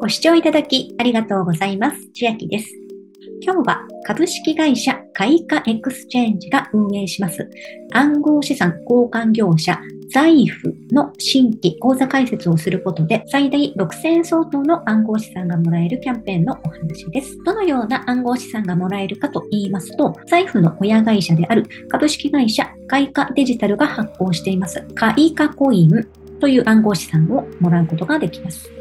ご視聴いただきありがとうございます。千秋です。今日は株式会社カイカエクスチェンジが運営します暗号資産交換業者 Zaifの新規口座開設をすることで最大6000円相当の暗号資産がもらえるキャンペーンのお話です。どのような暗号資産がもらえるかと言いますと、 Zaifの親会社である株式会社カイカデジタルが発行していますカイカコインという暗号資産をもらうことができます。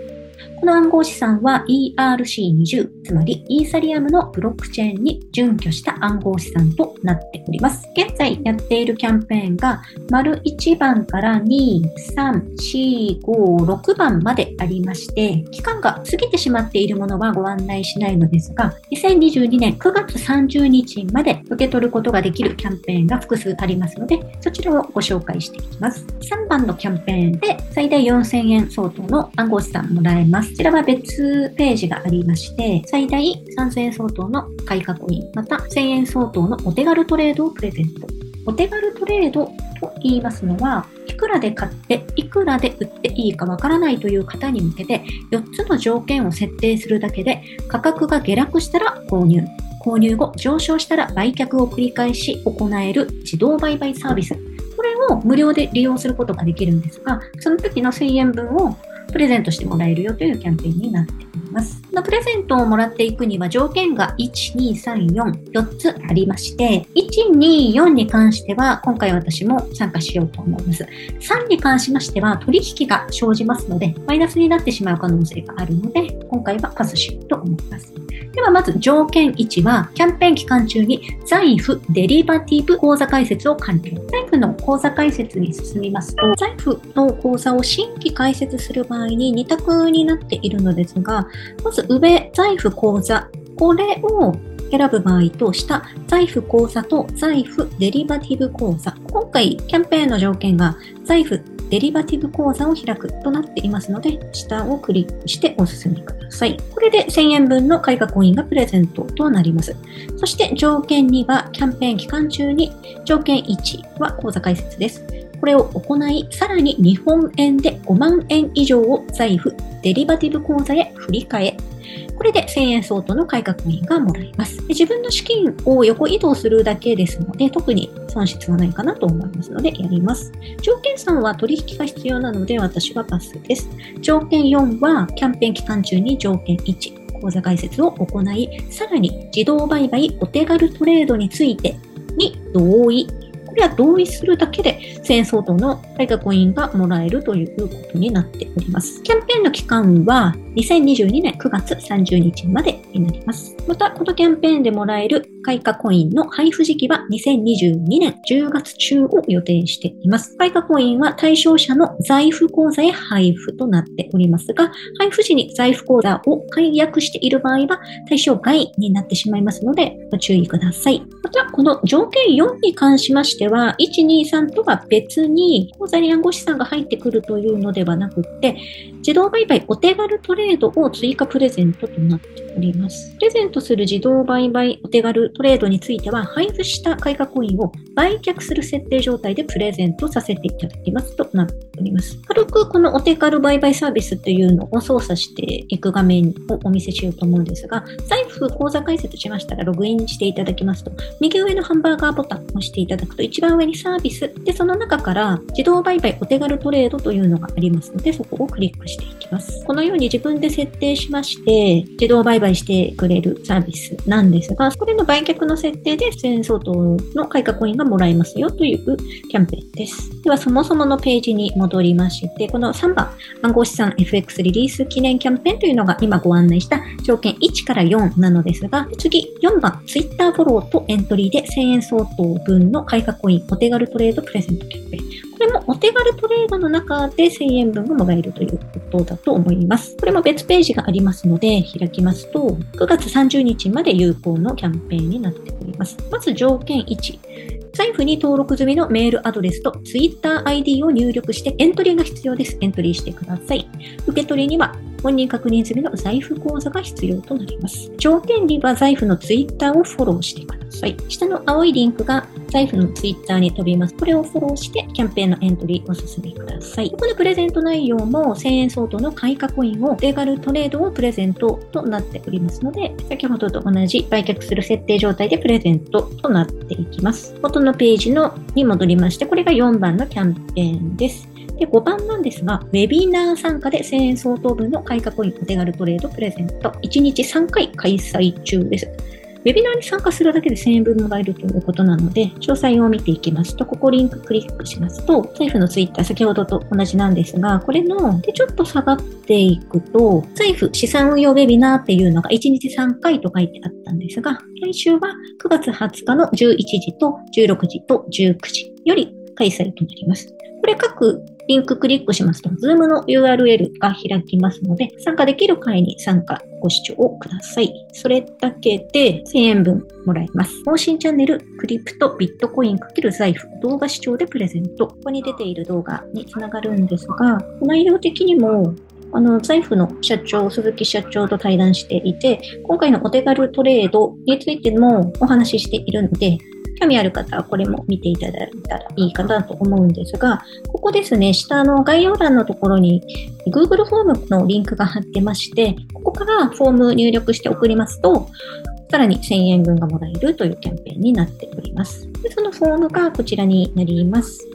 この暗号資産は ERC20、つまりイーサリアムのブロックチェーンに準拠した暗号資産となっております。現在やっているキャンペーンが、丸1番から2、3、4、5、6番までありまして、期間が過ぎてしまっているものはご案内しないのですが、2022年9月30日まで受け取ることができるキャンペーンが複数ありますので、そちらをご紹介していきます。3番のキャンペーンで最大4000円相当の暗号資産もらえます。こちらは別ページがありまして、最大3000円相当の買い囲い、また1000円相当のお手軽トレードをプレゼント。お手軽トレードと言いますのは、いくらで買っていくらで売っていいかわからないという方に向けて4つの条件を設定するだけで価格が下落したら購入。購入後上昇したら売却を繰り返し行える自動売買サービス。これを無料で利用することができるんですが、その時の1000円分をプレゼントしてもらえるよというキャンペーンになっています。このプレゼントをもらっていくには条件が1、2、3、4、4つありまして、1、2、4に関しては今回私も参加しようと思います。3に関しましては取引が生じますので、マイナスになってしまう可能性があるので、今回はパスしようと思います。ではまず条件1は、キャンペーン期間中に財布デリバティブ口座開設を完了。財布の口座開設に進みますと、財布の口座を新規開設する場合に2択になっているのですが、まず上、財布口座。これを選ぶ場合と、下、財布口座と財布デリバティブ口座。今回、キャンペーンの条件が、財布デリバティブ口座を開くとなっていますので、下をクリックしてお進みください。これで1000円分の開花コインがプレゼントとなります。そして条件2は、キャンペーン期間中に、条件1は口座開設です。これを行い、さらに日本円で5万円以上を財布、デリバティブ口座へ振り替え、これで1000円相当の改革員がもらえます。自分の資金を横移動するだけですので、特に損失はないかなと思いますので、やります。条件3は取引が必要なので、私はパスです。条件4は、キャンペーン期間中に条件1、口座開設を行い、さらに自動売買お手軽トレードについてに同意れは同意するだけで1000円相当の大学員がもらえるということになっております。キャンペーンの期間は2022年9月30日までになります。また、このキャンペーンでもらえる開花コインの配布時期は2022年10月中を予定しています。開花コインは対象者の財布口座へ配布となっておりますが、配布時に財布口座を解約している場合は対象外になってしまいますので、ご注意ください。また、この条件4に関しましては、1、2、3とは別に、口座に暗号資産が入ってくるというのではなくって、自動売買お手軽トレードを追加プレゼントとなっております。プレゼントする自動売買お手軽トレードについては、配布した開花コインを売却する設定状態でプレゼントさせていただきますとなっております。軽くこのお手軽売買サービスっていうのを操作していく画面をお見せしようと思うんですが、財布口座開設しましたらログインしていただきますと、右上のハンバーガーボタンを押していただくと、一番上にサービス、で、その中から自動売買お手軽トレードというのがありますので、そこをクリックしていきます。このように自分で設定しまして、自動売買してくれるサービスなんですが、これの売却の設定で1000円相当の開花コインがもらえますよというキャンペーンです。では、そもそものページに戻りまして、この3番、暗号資産 FX リリース記念キャンペーンというのが今ご案内した条件1から4なのですが、次、4番、Twitter フォローとエントリーで1000円相当分の開花コインお手軽トレードプレゼントキャンペーン。これもお手軽トレードの中で1000円分がもらえるということだと思います。これも別ページがありますので、開きますと、9月30日まで有効のキャンペーンになっております。まず条件1。財布に登録済みのメールアドレスと TwitterID を入力してエントリーが必要です。エントリーしてください。受け取りには本人確認済みの財布口座が必要となります。条件には財布の Twitter をフォローしてください。下の青いリンクが財布のツイッターに飛びます。これをフォローしてキャンペーンのエントリーお進めください。このプレゼント内容も1000円相当の買いコインをレガルトレードをプレゼントとなっておりますので、先ほどと同じ売却する設定状態でプレゼントとなっていきます。元のページのに戻りまして、これが4番のキャンペーンです。で、5番なんですが、ウェビナー参加で1000円相当分の買いコインお手軽トレードプレゼント、1日3回開催中です。ウェビナーに参加するだけで1000円分もらえるということなので、詳細を見ていきますと、ここリンククリックしますと、財布のツイッター、先ほどと同じなんですが、これの、で、ちょっと下がっていくと、財布資産運用ウェビナーっていうのが1日3回と書いてあったんですが、来週は9月20日の11時と16時と19時より開催となります。これ各リンククリックしますと、Zoom の URL が開きますので、参加できる会に参加、ご視聴をください。それだけで1000円分もらえます。更新チャンネル、クリプト、ビットコイン×財布、動画視聴でプレゼント。ここに出ている動画につながるんですが、内容的にもあの、財布の社長、鈴木社長と対談していて、今回のお手軽トレードについてもお話ししているので、興味ある方はこれも見ていただいたらいいかなと思うんですが、ここですね、下の概要欄のところに Google フォームのリンクが貼ってまして、ここからフォーム入力して送りますと、さらに1000円分がもらえるというキャンペーンになっております。でそのフォームがこちらになります。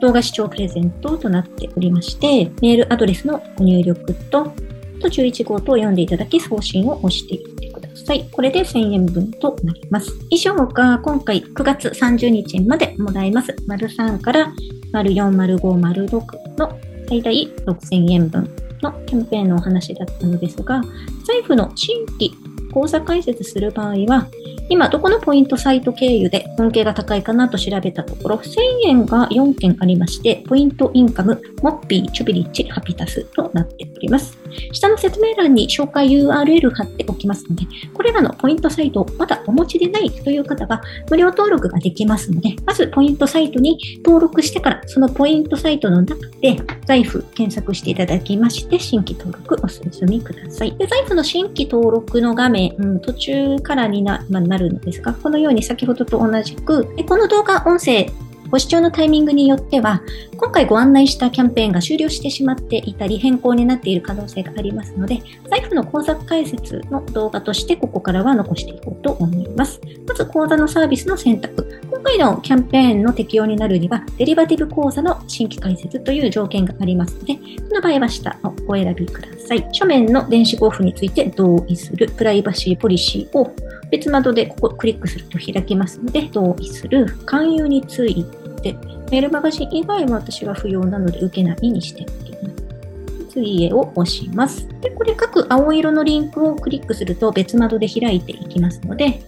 動画視聴プレゼントとなっておりまして、メールアドレスのご入力と、と11号と読んでいただき送信を押していってさい。これで1000円分となります。以上が今回9月30日までもらいます。丸3から丸4、丸5、丸6の最大6000円分のキャンペーンのお話だったのですが、財布の新規口座開設する場合は、今どこのポイントサイト経由で恩恵が高いかなと調べたところ、1000円が4件ありまして、ポイントインカム、モッピー、チョビリッチ、ハピタスとなっております。下の説明欄に紹介 URL 貼っておきますので、これらのポイントサイトをまだお持ちでないという方は無料登録ができますので、まずポイントサイトに登録してから、そのポイントサイトの中で財布検索していただきまして、新規登録お進みください。で財布の新規登録の画面、うん、途中からにな,、まあ、るのですが、このように先ほどと同じく、この動画音声ご視聴のタイミングによっては、今回ご案内したキャンペーンが終了してしまっていたり、変更になっている可能性がありますので、財布の口座解説の動画としてここからは残していこうと思います。まず、口座のサービスの選択。今回のキャンペーンの適用になるには、デリバティブ口座の新規開設という条件がありますので、その場合は下をお選びください。書面の電子交付について同意する、プライバシーポリシーを別窓でここクリックすると開きますので、同意する、勧誘について、メールマガジン以外は私は不要なので受けないにしておきます。次へを押します。で、これ各青色のリンクをクリックすると別窓で開いていきますので、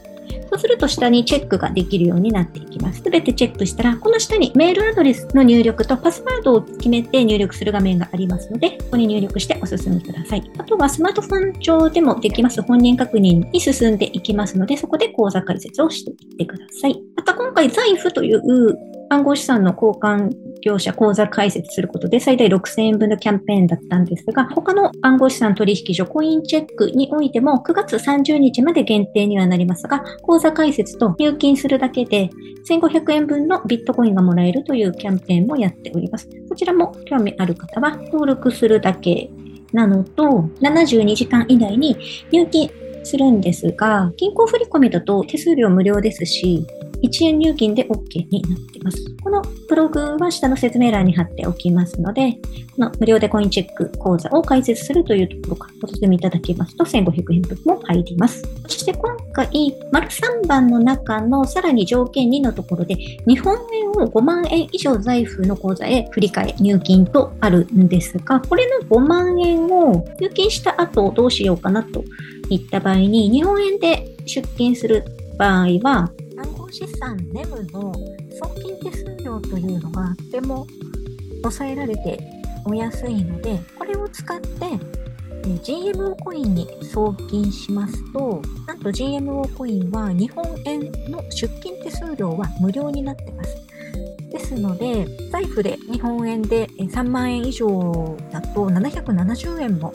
そうすると下にチェックができるようになっていきます。すべてチェックしたら、この下にメールアドレスの入力とパスワードを決めて入力する画面がありますので、ここに入力してお進みください。あとはスマートフォン上でもできます本人確認に進んでいきますので、そこで口座開設をしていってください。また今回財布という暗号資産の交換業者口座開設することで最大6000円分のキャンペーンだったんですが、他の暗号資産取引所コインチェックにおいても9月30日まで限定にはなりますが、口座開設と入金するだけで1500円分のビットコインがもらえるというキャンペーンもやっております。こちらも興味ある方は登録するだけなのと、72時間以内に入金するんですが、銀行振込だと手数料無料ですし、1円入金で OK になっています。このブログは下の説明欄に貼っておきますので、この無料でコインチェック講座を開設するというところからお進みいただきますと1500円分も入ります。そして今回、丸3番の中のさらに条件2のところで、日本円を5万円以上財布の口座へ振り替え、入金とあるんですが、これの5万円を入金した後どうしようかなといった場合に、日本円で出金する場合は、資産ネムの送金手数料というのがとても抑えられてお安いので、これを使って GMO コインに送金しますと、なんと GMO コインは日本円の出金手数料は無料になってます。ですので、財布で日本円で3万円以上だと770円も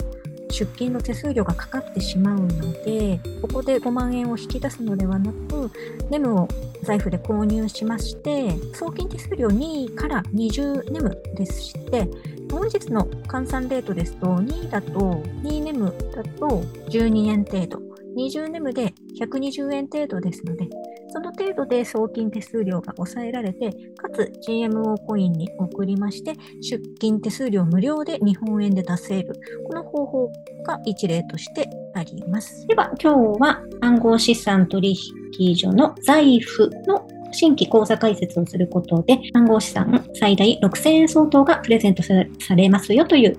出金の手数料がかかってしまうので、ここで5万円を引き出すのではなく、ネムを財布で購入しまして、送金手数料2位から20ネムでして、本日の換算レートですと、2位だと、2ネムだと12円程度、20ネムで120円程度ですので、その程度で送金手数料が抑えられて、かつ GMO コインに送りまして、出金手数料無料で日本円で出せる。この方法が一例としてあります。では、今日は暗号資産取引所の財布の新規口座開設をすることで暗号資産最大6000円相当がプレゼントされますよという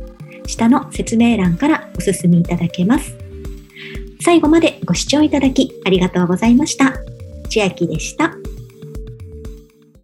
下の説明欄からお進みいただけます。最後までご視聴いただきありがとうございました。千秋でした。